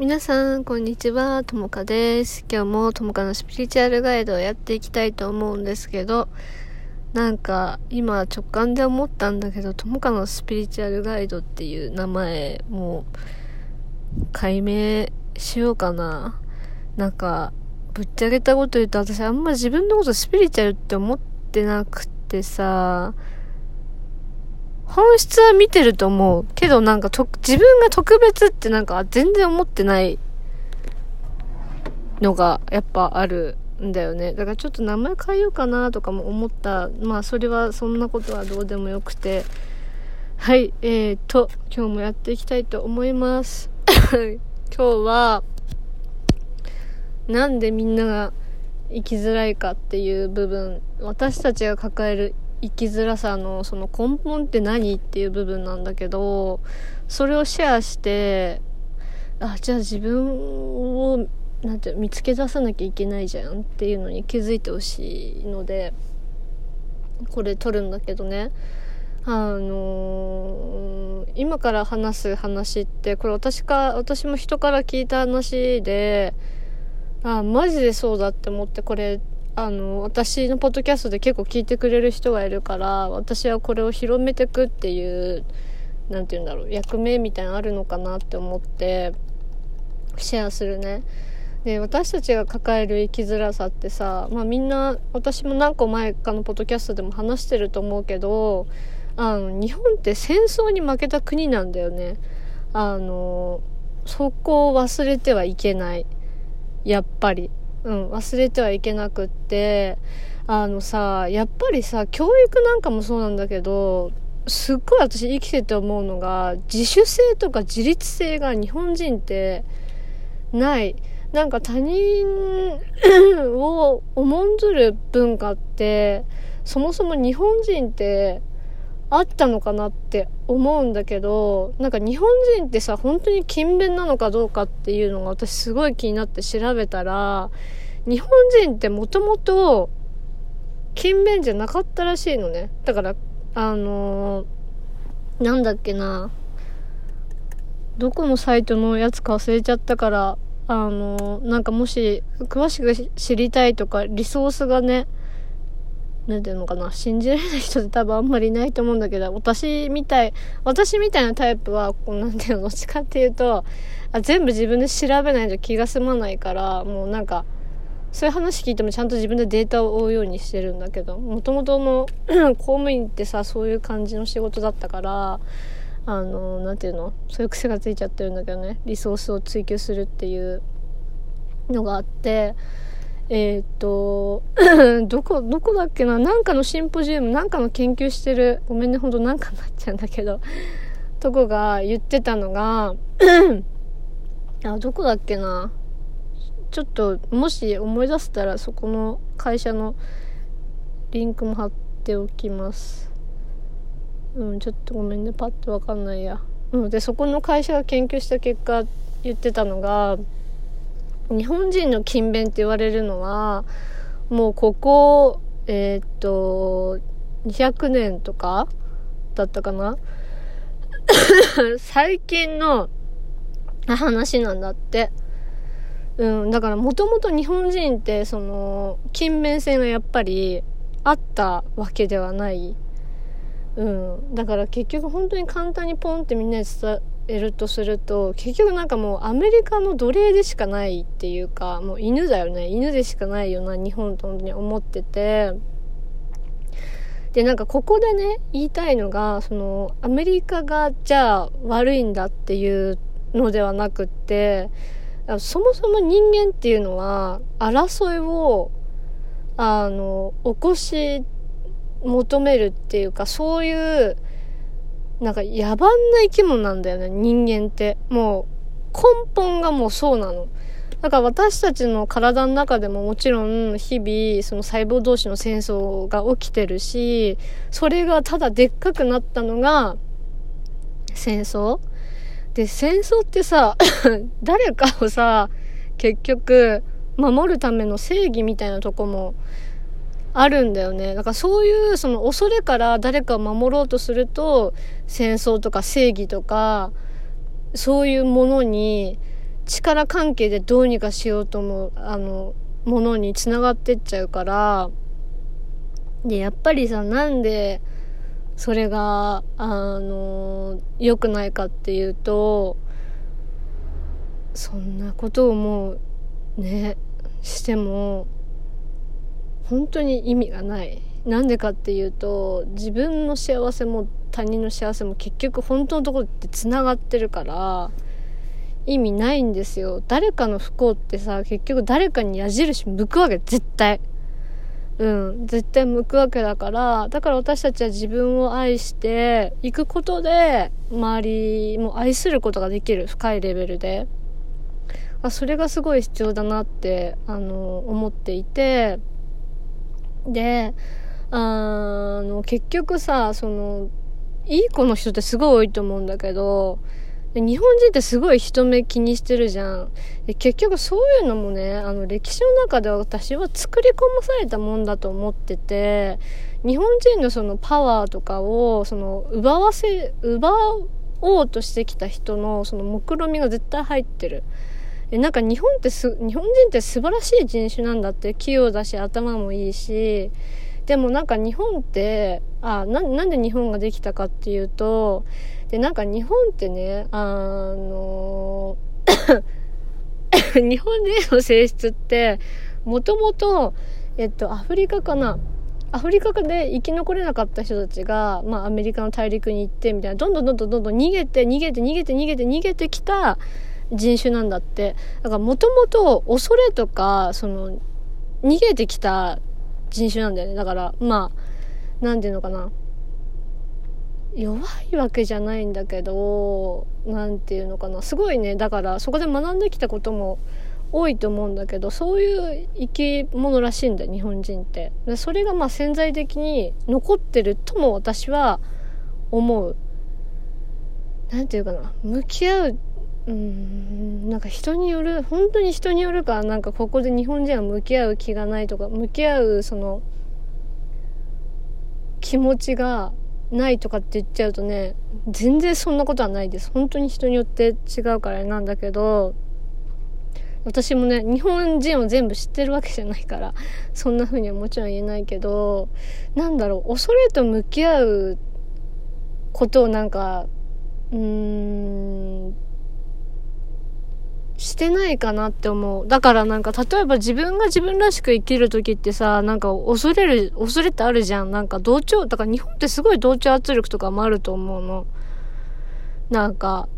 皆さん、こんにちは。ともかです。今日もともかのスピリチュアルガイドをやっていきたいと思うんですけど、なんか、今直感で思ったんだけど、ともかのスピリチュアルガイドっていう名前、もう、解明しようかな。なんか、ぶっちゃけたこと言うと、私あんま自分のことスピリチュアルって思ってなくてさ、本質は見てると思う。けどなんかと、自分が特別ってなんか全然思ってないのがやっぱあるんだよね。だからちょっと名前変えようかなとかも思った。まあそれはそんなことはどうでもよくて。はい、えーと、今日もやっていきたいと思います。今日は、なんでみんなが生きづらいかっていう部分、私たちが抱える生きづらさのその根本って何っていう部分なんだけどそれをシェアしてあじゃあ自分をなんて見つけ出さなきゃいけないじゃんっていうのに気づいてほしいのでこれ撮るんだけどね。あのー、今から話す話ってこれ私か私も人から聞いた話であマジでそうだって思ってこれあの、私のポッドキャストで結構聞いてくれる人がいるから、私はこれを広めてくっていう、なんて言うんだろう、役目みたいなのあるのかなって思って、シェアするね。で、私たちが抱える生きづらさってさ、まあみんな、私も何個前かのポッドキャストでも話してると思うけど、あの、日本って戦争に負けた国なんだよね。あの、そこを忘れてはいけない。やっぱり。うん、忘れてはいけなくって、あのさ、やっぱりさ、教育なんかもそうなんだけど、すっごい私生きてて思うのが、自主性とか自立性が日本人ってない。なんか他人を重んずる文化って、そもそも日本人ってあったのかなって思うんだけど、なんか日本人ってさ、本当に勤勉なのかどうかっていうのが私すごい気になって調べたら、日本人ってもともと勤勉じゃなかったらしいのね。だから、あのー、なんだっけな。どこのサイトのやつか忘れちゃったから、あのー、なんかもし詳しく知りたいとか、リソースがね、なんていうのかな、信じられない人って多分あんまりいないと思うんだけど、私みたい、私みたいなタイプは、こう、なんていうの、どっちかっていうと、あ全部自分で調べないと気が済まないから、もうなんか、そういう話聞いてもちゃんと自分でデータを追うようにしてるんだけど、もともとの 公務員ってさ、そういう感じの仕事だったから、あの、なんていうのそういう癖がついちゃってるんだけどね、リソースを追求するっていうのがあって、えー、と、どこ、どこだっけな？なんかのシンポジウム、なんかの研究してる、ごめんね、ほんとなんかになっちゃうんだけど、とこが言ってたのが、あ、どこだっけな？ちょっと、もし思い出せたら、そこの会社のリンクも貼っておきます。うん、ちょっとごめんね、パッとわかんないや。うん、で、そこの会社が研究した結果、言ってたのが、日本人の勤勉って言われるのは、もうここ、えー、っと、200年とかだったかな？最近の話なんだって。うん、だからもともと日本人って、その、勤勉性がやっぱりあったわけではない。うん。だから結局本当に簡単にポンってみんなに伝るとすると結局なんかもうアメリカの奴隷でしかないっていうかもう犬だよね。犬でしかないよな日本と本当に思ってて。でなんかここでね言いたいのがそのアメリカがじゃあ悪いんだっていうのではなくってそもそも人間っていうのは争いをあの起こし求めるっていうかそういうなんか野蛮な生き物なんだよね、人間って。もう、根本がもうそうなの。だから私たちの体の中でももちろん日々その細胞同士の戦争が起きてるし、それがただでっかくなったのが戦争で、戦争ってさ、誰かをさ、結局守るための正義みたいなとこもあるんだよね。だからそういうその恐れから誰かを守ろうとすると戦争とか正義とかそういうものに力関係でどうにかしようと思う、あの、ものにつながってっちゃうから、で、やっぱりさ、なんで、それが、あの、良くないかっていうと、そんなことをもう、ね、しても、本当に意味がない。なんでかっていうと、自分の幸せも他人の幸せも結局本当のところって繋がってるから、意味ないんですよ。誰かの不幸ってさ、結局誰かに矢印向くわけ、絶対。うん、絶対向くわけだから、だから私たちは自分を愛していくことで、周りも愛することができる、深いレベルで。あそれがすごい必要だなって、あの、思っていて、で、あの、結局さ、その、いい子の人ってすごい多いと思うんだけど、日本人ってすごい人目気にしてるじゃん。結局そういうのもね、あの歴史の中で私は作り込まされたもんだと思ってて、日本人のそのパワーとかを、その奪わせ、奪おうとしてきた人のその目論みが絶対入ってる。でなんか日本ってす、日本人って素晴らしい人種なんだって、器用だし頭もいいし、でもなんか日本って、あ、な、なんで日本ができたかっていうと、で、なんか日本ってね、あの 日本人の性質って、もともと、えっと、アフリカかな。アフリカで生き残れなかった人たちが、まあ、アメリカの大陸に行ってみたいな、どんどんどんどんどんどん逃げて、逃げて、逃げて、逃げて、逃げてきた人種なんだって。だから、もともと恐れとか、その、逃げてきた人種なんだよね。だから、まあ、なんていうのかな。弱いわけじゃないんだけど、なんていうのかな。すごいね、だからそこで学んできたことも多いと思うんだけど、そういう生き物らしいんだよ、日本人って。でそれがまあ潜在的に残ってるとも私は思う。なんていうかな。向き合ううん、なんか人による、本当に人によるか、なんかここで日本人は向き合う気がないとか、向き合うその、気持ちがないとかって言っちゃうとね、全然そんなことはないです。本当に人によって違うからなんだけど、私もね、日本人を全部知ってるわけじゃないから、そんな風にはもちろん言えないけど、なんだろう、恐れと向き合うことをなんか、うーん、してないかなって思う。だからなんか、例えば自分が自分らしく生きる時ってさ、なんか恐れる、恐れってあるじゃん。なんか同調、だから日本ってすごい同調圧力とかもあると思うの。なんか、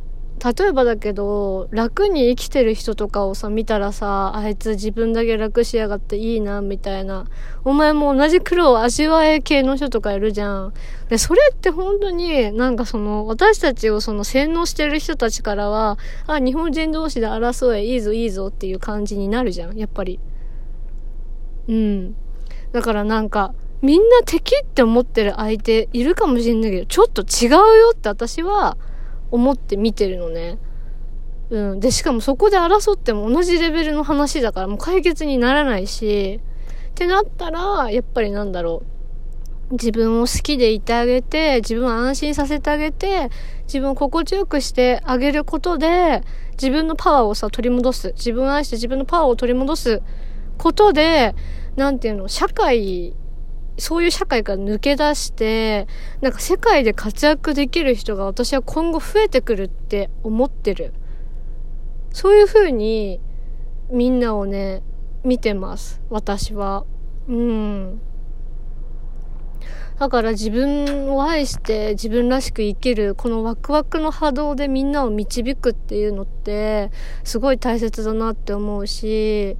例えばだけど、楽に生きてる人とかをさ、見たらさ、あいつ自分だけ楽しやがっていいな、みたいな。お前も同じ苦労を味わえ系の人とかいるじゃん。で、それって本当に、なんかその、私たちをその洗脳してる人たちからは、あ、日本人同士で争え、いいぞいいぞっていう感じになるじゃん、やっぱり。うん。だからなんか、みんな敵って思ってる相手いるかもしんないけど、ちょっと違うよって私は、思って見てるのね。うん。で、しかもそこで争っても同じレベルの話だからもう解決にならないし、ってなったら、やっぱりなんだろう。自分を好きでいてあげて、自分を安心させてあげて、自分を心地よくしてあげることで、自分のパワーをさ、取り戻す。自分を愛して自分のパワーを取り戻すことで、なんていうの、社会そういう社会から抜け出して、なんか世界で活躍できる人が私は今後増えてくるって思ってる。そういう風にみんなをね、見てます。私は。うん。だから自分を愛して自分らしく生きる、このワクワクの波動でみんなを導くっていうのって、すごい大切だなって思うし、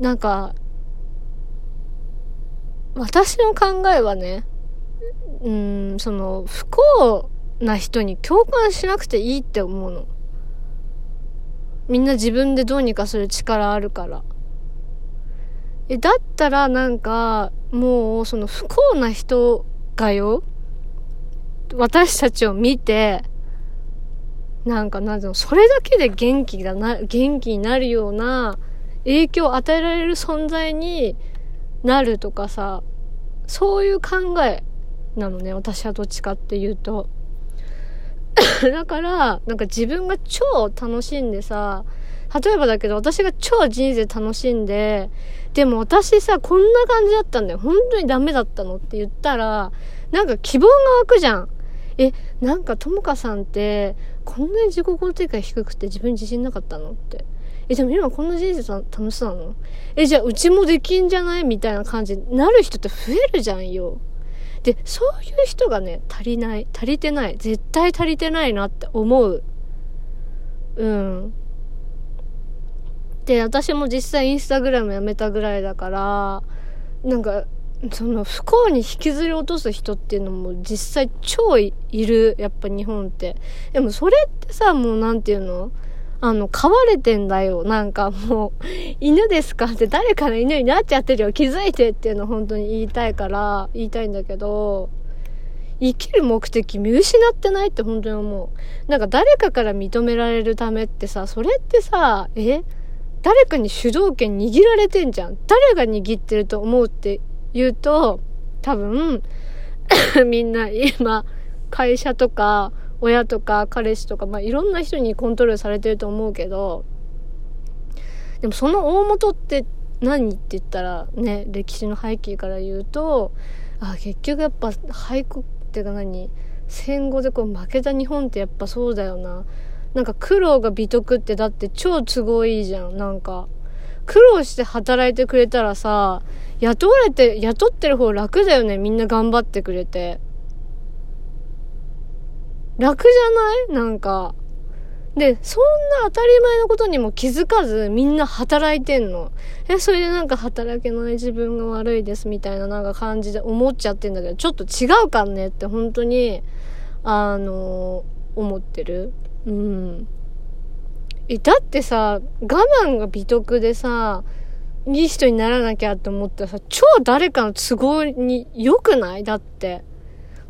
なんか、私の考えはね、うん、その、不幸な人に共感しなくていいって思うの。みんな自分でどうにかする力あるから。え、だったらなんか、もう、その不幸な人がよ、私たちを見て、なんか、なんていうの、それだけで元気がな、元気になるような影響を与えられる存在になるとかさ、そういう考えなのね、私はどっちかっていうと。だから、なんか自分が超楽しんでさ、例えばだけど私が超人生楽しんで、でも私さ、こんな感じだったんだよ。本当にダメだったのって言ったら、なんか希望が湧くじゃん。え、なんかともかさんって、こんなに自己肯定感低くて自分自信なかったのって。え、でも今こんな人生楽しそうなの？え、じゃあうちもできんじゃない？みたいな感じになる人って増えるじゃんよ。で、そういう人がね、足りない。足りてない。絶対足りてないなって思う。うん。で、私も実際インスタグラムやめたぐらいだから、なんか、その不幸に引きずり落とす人っていうのも実際超いる、やっぱ日本って。でもそれってさ、もうなんていうの？あの、飼われてんだよ。なんかもう、犬ですかって誰かの犬になっちゃってるよ。気づいてっていうの本当に言いたいから、言いたいんだけど、生きる目的見失ってないって本当に思う。なんか誰かから認められるためってさ、それってさ、え？誰かに主導権握られてんじゃん。誰が握ってると思うって言うと、多分、みんな今、会社とか、親とか彼氏とか、まあ、いろんな人にコントロールされてると思うけど、でもその大元って何って言ったらね、歴史の背景から言うと、あ、結局やっぱ俳句っていうか何戦後でこう負けた日本ってやっぱそうだよな。なんか苦労が美徳ってだって超都合いいじゃん、なんか。苦労して働いてくれたらさ、雇われて、雇ってる方楽だよね、みんな頑張ってくれて。楽じゃない？なんか。で、そんな当たり前のことにも気づかずみんな働いてんの。え、それでなんか働けない自分が悪いですみたいななんか感じで思っちゃってんだけど、ちょっと違うかんねって本当に、あのー、思ってる。うん。え、だってさ、我慢が美徳でさ、いい人にならなきゃって思ったらさ、超誰かの都合に良くない？だって。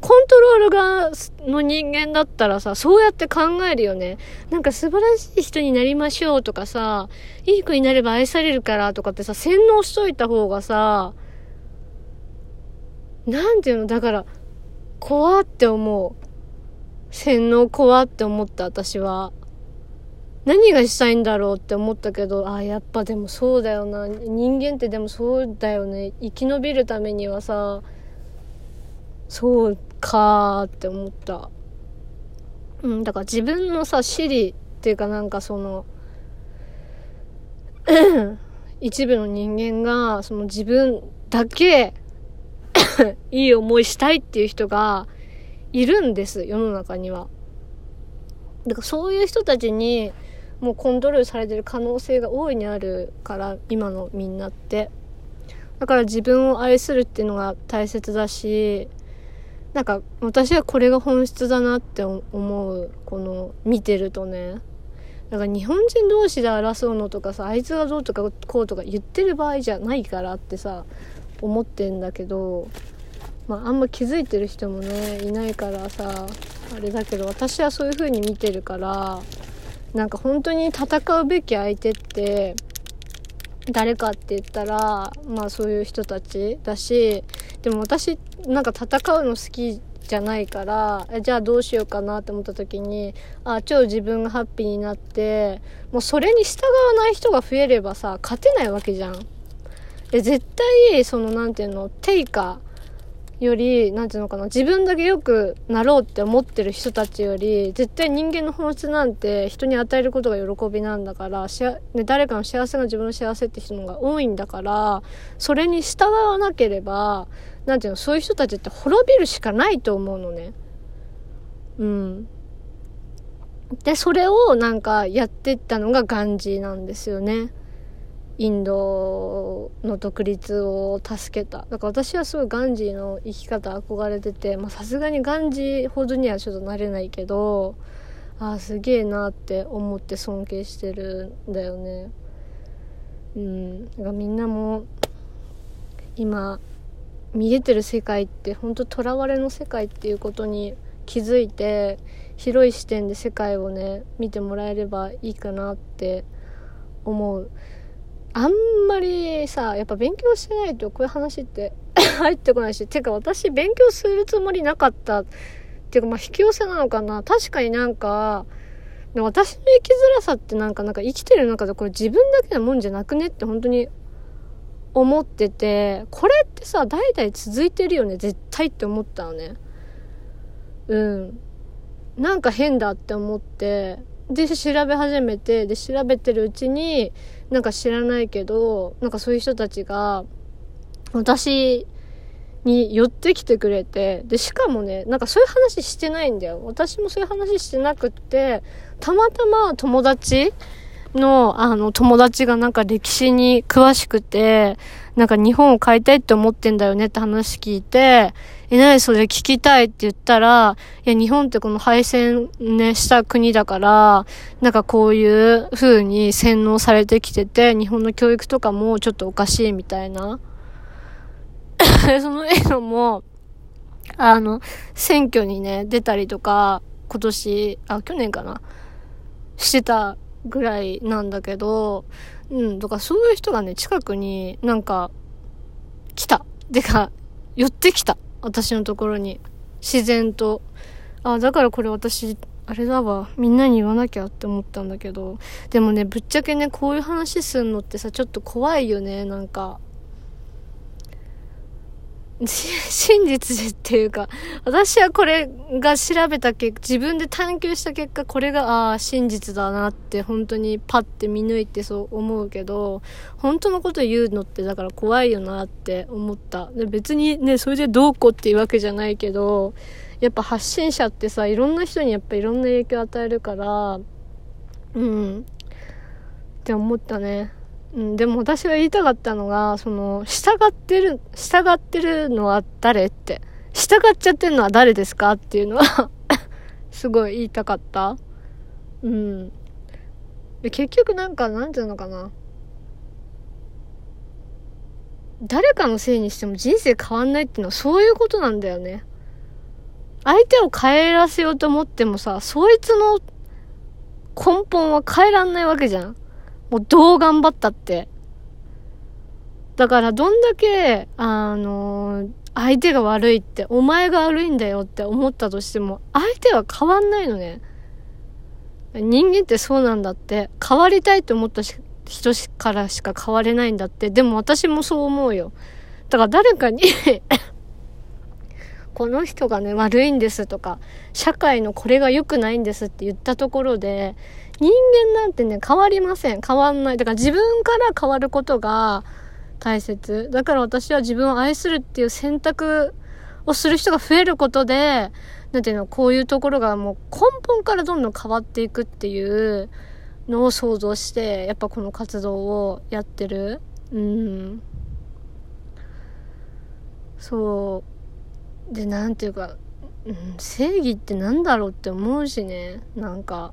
コントロール側の人間だったらさ、そうやって考えるよね。なんか素晴らしい人になりましょうとかさ、いい子になれば愛されるからとかってさ、洗脳しといた方がさ、なんていうの？だから、怖って思う。洗脳怖って思った私は。何がしたいんだろうって思ったけど、あ、やっぱでもそうだよな。人間ってでもそうだよね。生き延びるためにはさ、そうかーって思った。うん、だから自分のさ、私利っていうかなんかその、一部の人間が、その自分だけ いい思いしたいっていう人がいるんです、世の中には。だからそういう人たちに、もうコントロールされてる可能性が大いにあるから、今のみんなって。だから自分を愛するっていうのが大切だし、なんか私はこれが本質だなって思うこの見てるとね。だから日本人同士で争うのとかさあいつがどうとかこうとか言ってる場合じゃないからってさ思ってんだけどまああんま気づいてる人もねいないからさあれだけど私はそういう風に見てるからなんか本当に戦うべき相手って誰かって言ったらまあそういう人たちだしでも私なんか戦うの好きじゃないからじゃあどうしようかなって思った時にあ超自分がハッピーになってもうそれに従わない人が増えればさ勝てないわけじゃん。で絶対そのなんていうのテイカーより、なんていうのかな、自分だけ良くなろうって思ってる人たちより、絶対人間の本質なんて人に与えることが喜びなんだから、しね、誰かの幸せが自分の幸せって人のが多いんだから、それに従わなければ、なんていうの、そういう人たちって滅びるしかないと思うのね。うん。で、それをなんかやってったのがガンジーなんですよね。インドの独立を助けた。だから私はすごいガンジーの生き方憧れててさすがにガンジーほどにはちょっとなれないけどああすげえなって思って尊敬してるんだよね。うん。だからみんなも今見えてる世界って本当とらわれの世界っていうことに気づいて広い視点で世界をね見てもらえればいいかなって思う。あんまりさ、やっぱ勉強してないとこういう話って 入ってこないし、てか私勉強するつもりなかったっていうかまあ引き寄せなのかな確かになんか、私の生きづらさってなんか、なんか生きてる中でこれ自分だけのもんじゃなくねって本当に思ってて、これってさ、代々続いてるよね、絶対って思ったのね。うん。なんか変だって思って、で、調べ始めて、で、調べてるうちに、なんか知らないけど、なんかそういう人たちが、私に寄ってきてくれて、で、しかもね、なんかそういう話してないんだよ。私もそういう話してなくって、たまたま友達の、あの、友達がなんか歴史に詳しくて、なんか日本を変えたいって思ってんだよねって話聞いて、え、なにそれ聞きたいって言ったら、いや、日本ってこの敗戦ね、した国だから、なんかこういう風に洗脳されてきてて、日本の教育とかもちょっとおかしいみたいな。その映画も、あの、選挙にね、出たりとか、今年、あ、去年かな？してたぐらいなんだけど、うん、とかそういう人がね、近くになんか、来た。てか、寄ってきた。私のところに。自然と。あ、だからこれ私、あれだわ。みんなに言わなきゃって思ったんだけど。でもね、ぶっちゃけね、こういう話すんのってさ、ちょっと怖いよね、なんか。真実っていうか、私はこれが調べた結果、自分で探求した結果、これが、ああ、真実だなって、本当にパッて見抜いてそう思うけど、本当のこと言うのってだから怖いよなって思った。で別にね、それでどうこうっていうわけじゃないけど、やっぱ発信者ってさ、いろんな人にやっぱいろんな影響を与えるから、うん、って思ったね。うん、でも私が言いたかったのが、その、従ってる、従ってるのは誰って。従っちゃってるのは誰ですかっていうのは すごい言いたかった。うん。で結局なんか、なんていうのかな。誰かのせいにしても人生変わんないっていうのはそういうことなんだよね。相手を変えらせようと思ってもさ、そいつの根本は変えらんないわけじゃん。もうどう頑張ったって。だからどんだけ、あの相手が悪いって、お前が悪いんだよって思ったとしても、相手は変わんないのね。人間ってそうなんだって。変わりたいって思った人からしか変われないんだって。でも私もそう思うよ。だから誰かに この人がね、悪いんですとか、社会のこれが良くないんですって言ったところで、人間なんてね、変わりません。変わんない。だから自分から変わることが大切。だから私は自分を愛するっていう選択をする人が増えることで、なんていうの、こういうところがもう根本からどんどん変わっていくっていうのを想像して、やっぱこの活動をやってる。うん。そう。で、なんていうか、うん、正義ってなんだろうって思うしね。なんか。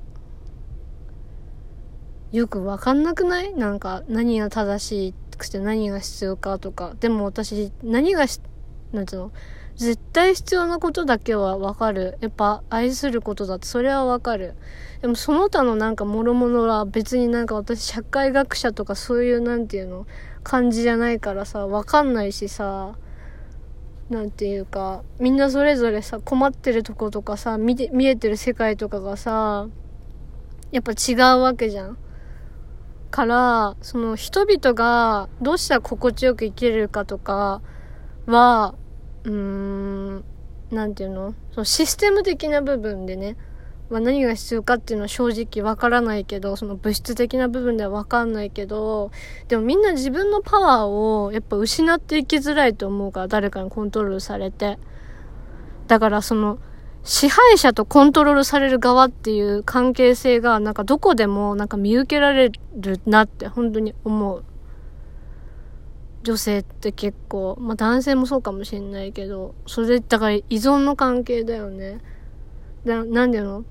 よくわかんなくない？なんか何が正しくて何が必要かとか。でも私、何がし、なんていうの？絶対必要なことだけはわかる。やっぱ愛することだってそれはわかる。でもその他のなんか諸々は別になんか私社会学者とかそういうなんていうの？感じじゃないからさ、わかんないしさ、なんていうか、みんなそれぞれさ、困ってるとことかさ、見て、見えてる世界とかがさ、やっぱ違うわけじゃん。から、その人々がどうしたら心地よく生きれるかとかは、うーん、なんていうの？そのシステム的な部分でね、まあ、何が必要かっていうのは正直わからないけど、その物質的な部分ではわかんないけど、でもみんな自分のパワーをやっぱ失っていきづらいと思うから、誰かにコントロールされて。だからその、支配者とコントロールされる側っていう関係性がなんかどこでもなんか見受けられるなって本当に思う。女性って結構、まあ男性もそうかもしれないけど、それだから依存の関係だよね。だなんでの？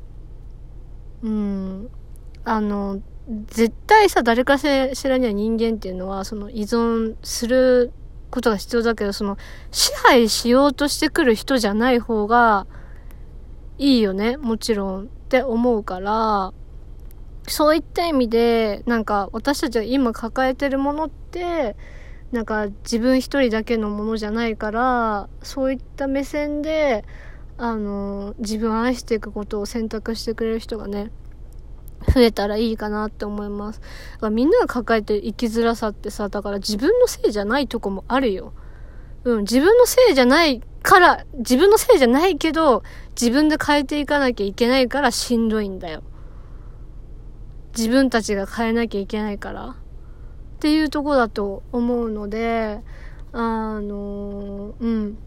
うん。あの、絶対さ、誰かしらには人間っていうのは、その依存することが必要だけど、その支配しようとしてくる人じゃない方が、いいよね、もちろんって思うから、そういった意味で、なんか私たちが今抱えてるものって、なんか自分一人だけのものじゃないから、そういった目線で、あの、自分を愛していくことを選択してくれる人がね、増えたらいいかなって思います。だからみんなが抱えてる生きづらさってさ、だから自分のせいじゃないとこもあるよ。うん、自分のせいじゃないから、自分のせいじゃないけど、自分で変えていかなきゃいけないからしんどいんだよ。自分たちが変えなきゃいけないから。っていうとこだと思うので、あのうん。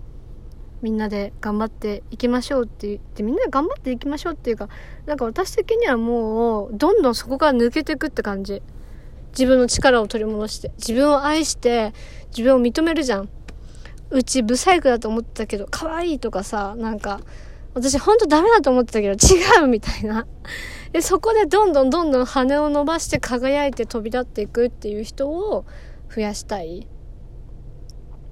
みんなで頑張っていきましょうって言って、みんなで頑張っていきましょうっていうか、なんか私的にはもう、どんどんそこから抜けていくって感じ。自分の力を取り戻して、自分を愛して、自分を認めるじゃん。うちブサイクだと思ってたけど、可愛いとかさ、なんか、私ほんとダメだと思ってたけど、違うみたいな。で、そこでどんどんどんどん羽を伸ばして輝いて飛び立っていくっていう人を増やしたい。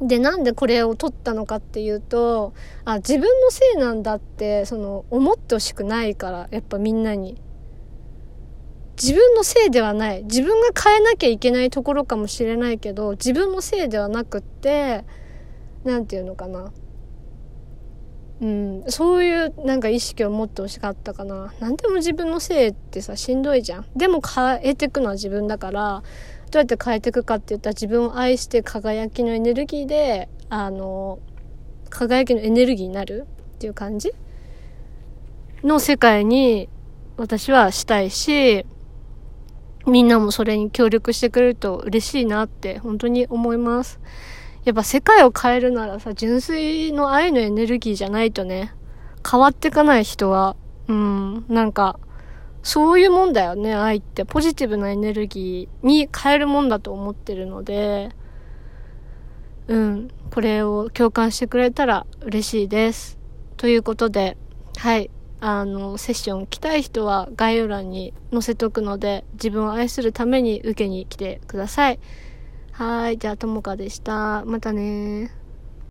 で、なんでこれを取ったのかっていうと、あ、自分のせいなんだって、その、思ってほしくないから、やっぱみんなに。自分のせいではない。自分が変えなきゃいけないところかもしれないけど、自分のせいではなくって、なんていうのかな。うん、そういうなんか意識を持ってほしかったかな。何でも自分のせいってさ、しんどいじゃん。でも変えていくのは自分だから、どうやって変えていくかって言ったら自分を愛して輝きのエネルギーで、あの、輝きのエネルギーになるっていう感じ？の世界に私はしたいし、みんなもそれに協力してくれると嬉しいなって本当に思います。やっぱ世界を変えるならさ、純粋の愛のエネルギーじゃないとね、変わっていかない人は、うん、なんか、そういうもんだよね、愛って。ポジティブなエネルギーに変えるもんだと思ってるので、うん、これを共感してくれたら嬉しいです。ということで、はい、あの、セッション来たい人は概要欄に載せとくので、自分を愛するために受けに来てください。はい、じゃあ、ともかでした。またね